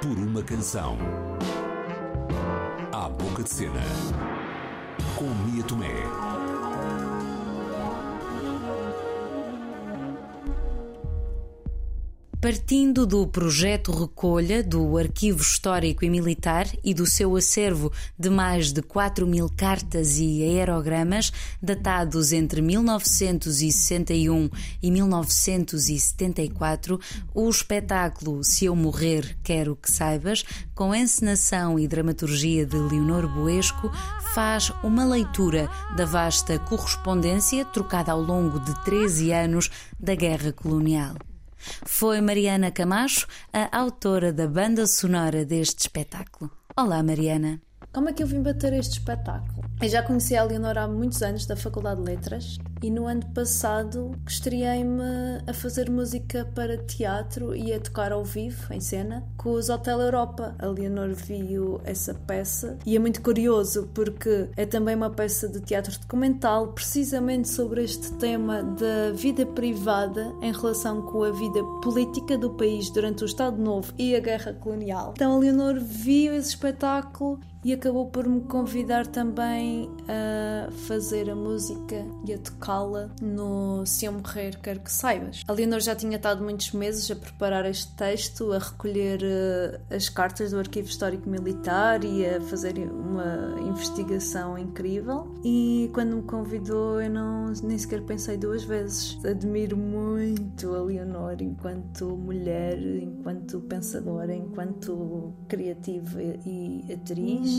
por uma canção. À boca de cena. Com Mia Tomé. Partindo do projeto Recolha do Arquivo Histórico e Militar e do seu acervo de mais de 4 mil cartas e aerogramas, datados entre 1961 e 1974, o espetáculo Se Eu Morrer, Quero Que Saibas, com encenação e dramaturgia de Leonor Boesco, faz uma leitura da vasta correspondência trocada ao longo de 13 anos da Guerra Colonial. Foi Mariana Camacho, a autora da banda sonora deste espetáculo. Olá, Mariana. Como é que eu vim bater este espetáculo? Eu já conheci a Leonor há muitos anos da Faculdade de Letras e no ano passado estreiei-me a fazer música para teatro e a tocar ao vivo, em cena, com os Hotel Europa. A Leonor viu essa peça e é muito curioso porque é também uma peça de teatro documental precisamente sobre este tema da vida privada em relação com a vida política do país durante o Estado Novo e a Guerra Colonial. Então a Leonor viu esse espetáculo e acabou por me convidar também a fazer a música e a tocá-la no Se Eu Morrer Quero Que Saibas. A Leonor já tinha estado muitos meses a preparar este texto, a recolher uh, as cartas do Arquivo Histórico Militar e a fazer uma investigação incrível. E quando me convidou, eu não, nem sequer pensei duas vezes. Admiro muito a Leonor enquanto mulher, enquanto pensadora, enquanto criativa e atriz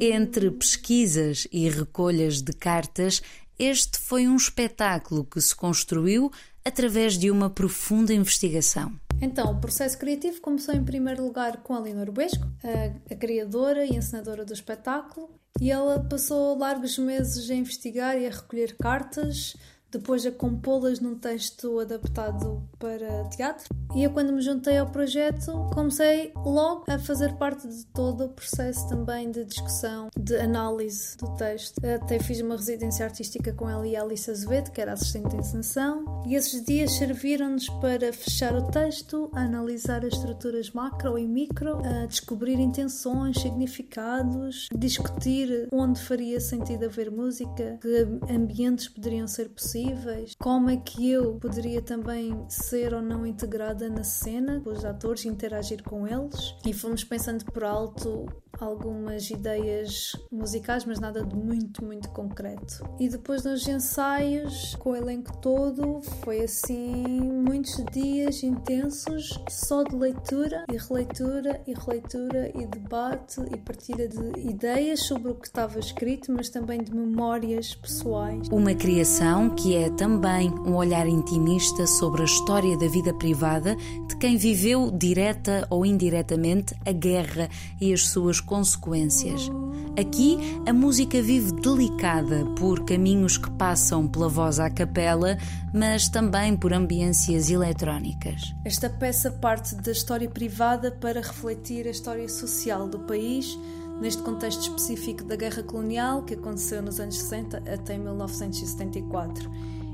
entre pesquisas e recolhas de cartas, este foi um espetáculo que se construiu através de uma profunda investigação. Então, o processo criativo começou em primeiro lugar com a Leonor Besco, a, a criadora e encenadora do espetáculo, e ela passou largos meses a investigar e a recolher cartas, depois a compô-las num texto adaptado para teatro. E eu, quando me juntei ao projeto, comecei logo a fazer parte de todo o processo também de discussão, de análise do texto. Até fiz uma residência artística com ela e a Alice Azevedo, que era assistente de encenação, e esses dias serviram-nos para fechar o texto, analisar as estruturas macro e micro, descobrir intenções, significados, discutir onde faria sentido haver música, que ambientes poderiam ser possíveis possíveis, como é que eu poderia também ser ou não integrada na cena, com os atores, interagir com eles. E fomos pensando por alto algumas ideias musicais, mas nada de muito, muito concreto. E depois nos ensaios, com o elenco todo, foi assim muitos dias intensos só de leitura e releitura e releitura e debate e partilha de ideias sobre o que estava escrito, mas também de memórias pessoais. Uma criação que é também um olhar intimista sobre a história da vida privada de quem viveu direta ou indiretamente a guerra e as suas consequências. Aqui a música vive delicada por caminhos que passam pela voz à capela, mas também por ambiências eletrónicas. Esta peça parte da história privada para refletir a história social do país neste contexto específico da guerra colonial que aconteceu nos anos 60 até 1974.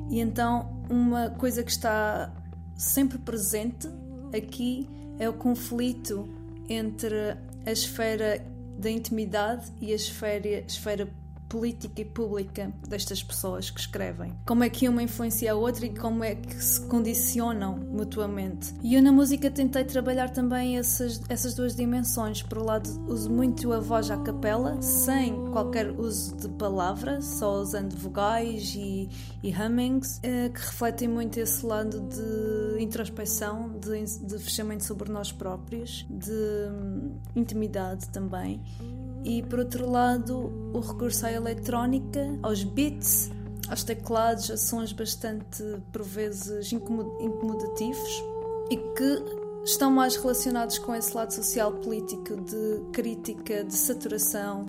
E então, uma coisa que está sempre presente aqui é o conflito entre a esfera da intimidade e a esfera, esfera política e pública destas pessoas que escrevem. Como é que uma influencia a outra e como é que se condicionam mutuamente. E eu na música tentei trabalhar também essas, essas duas dimensões. Por um lado, uso muito a voz à capela, sem qualquer uso de palavra, só usando vogais e, e hummings, eh, que refletem muito esse lado de introspecção, de, de fechamento sobre nós próprios, de hum, intimidade também e por outro lado o recurso à eletrónica, aos beats, aos teclados, a sons bastante por vezes incomodativos e que estão mais relacionados com esse lado social político de crítica, de saturação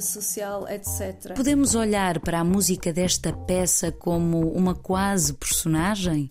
social, etc. Podemos olhar para a música desta peça como uma quase personagem?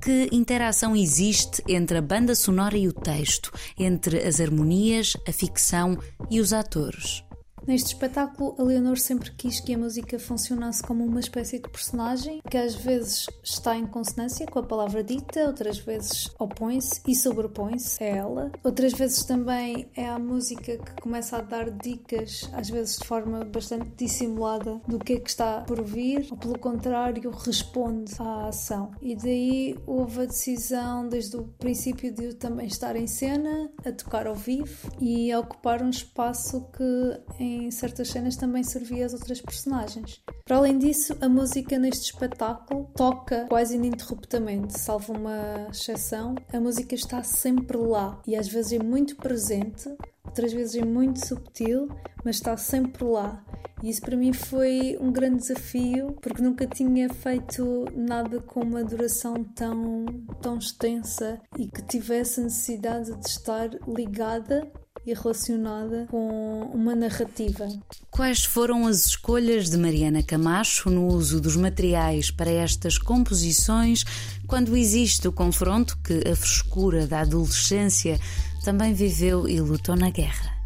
Que interação existe entre a banda sonora e o texto, entre as harmonias, a ficção e os atores? Neste espetáculo, a Leonor sempre quis que a música funcionasse como uma espécie de personagem que às vezes está em consonância com a palavra dita, outras vezes opõe-se e sobrepõe-se a ela. Outras vezes também é a música que começa a dar dicas, às vezes de forma bastante dissimulada, do que é que está por vir, ou pelo contrário, responde à ação. E daí houve a decisão, desde o princípio, de eu também estar em cena, a tocar ao vivo e a ocupar um espaço que em em certas cenas também servia as outras personagens. Para além disso, a música neste espetáculo toca quase ininterruptamente, salvo uma exceção. A música está sempre lá e às vezes é muito presente, outras vezes é muito subtil, mas está sempre lá. E isso para mim foi um grande desafio, porque nunca tinha feito nada com uma duração tão, tão extensa e que tivesse necessidade de estar ligada e relacionada com uma narrativa. Quais foram as escolhas de Mariana Camacho no uso dos materiais para estas composições, quando existe o confronto que a frescura da adolescência também viveu e lutou na guerra?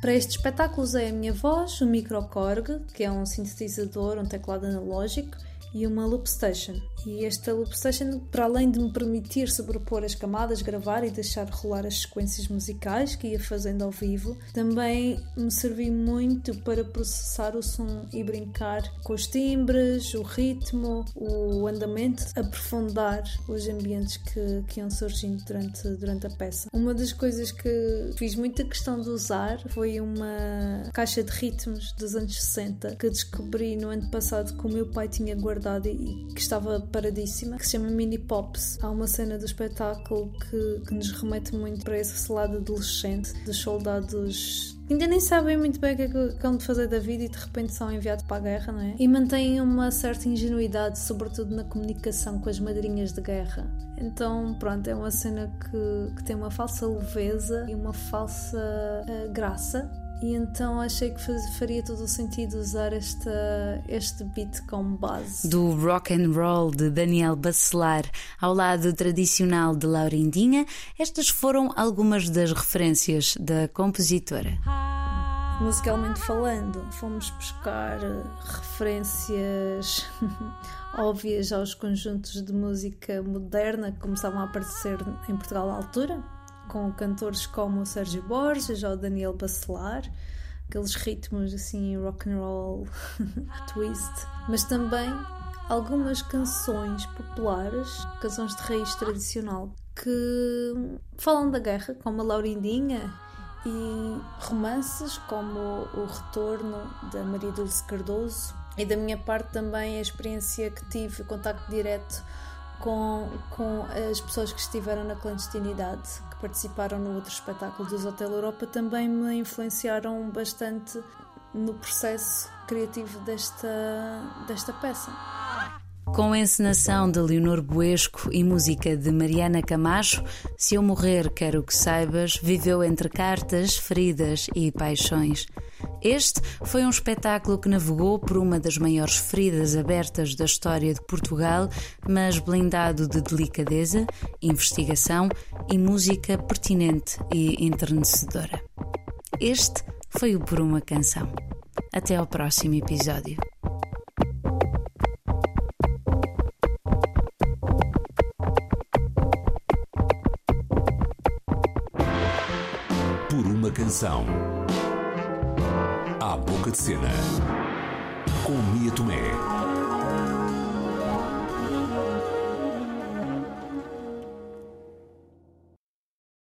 Para este espetáculo usei a minha voz, o microcorg, que é um sintetizador, um teclado analógico, e uma loop station. E esta loop station, para além de me permitir sobrepor as camadas, gravar e deixar rolar as sequências musicais que ia fazendo ao vivo, também me serviu muito para processar o som e brincar com os timbres, o ritmo, o andamento, aprofundar os ambientes que, que iam surgindo durante, durante a peça. Uma das coisas que fiz muita questão de usar foi uma caixa de ritmos dos anos 60 que descobri no ano passado que o meu pai tinha guardado e que estava paradíssima, que se chama Mini Pops. Há uma cena do espetáculo que, que nos remete muito para esse lado adolescente dos soldados ainda nem sabem muito bem o que é que vão fazer da vida e de repente são enviados para a guerra, não é? E mantêm uma certa ingenuidade, sobretudo na comunicação com as madrinhas de guerra. Então, pronto, é uma cena que, que tem uma falsa leveza e uma falsa uh, graça e então achei que faria todo o sentido usar esta, este beat como base. Do rock and roll de Daniel Bacelar ao lado tradicional de Laurindinha, estas foram algumas das referências da compositora. Musicalmente falando, fomos buscar referências óbvias aos conjuntos de música moderna que começavam a aparecer em Portugal à altura com cantores como o Sérgio Borges ou o Daniel Bacelar, aqueles ritmos assim rock and roll, twist, mas também algumas canções populares, canções de raiz tradicional que falam da guerra, como a Laurindinha, e romances como O Retorno da Maria Dulce Cardoso, e da minha parte também a experiência que tive, o contacto direto com, com as pessoas que estiveram na clandestinidade, que participaram no outro espetáculo dos Hotel Europa, também me influenciaram bastante no processo criativo desta, desta peça. Com a encenação de Leonor Buesco e música de Mariana Camacho, Se Eu Morrer Quero Que Saibas, viveu entre cartas, feridas e paixões. Este foi um espetáculo que navegou por uma das maiores feridas abertas da história de Portugal, mas blindado de delicadeza, investigação e música pertinente e enternecedora. Este foi o Por uma Canção. Até ao próximo episódio. Por uma Canção à Boca de Cena, com Mia Tomé.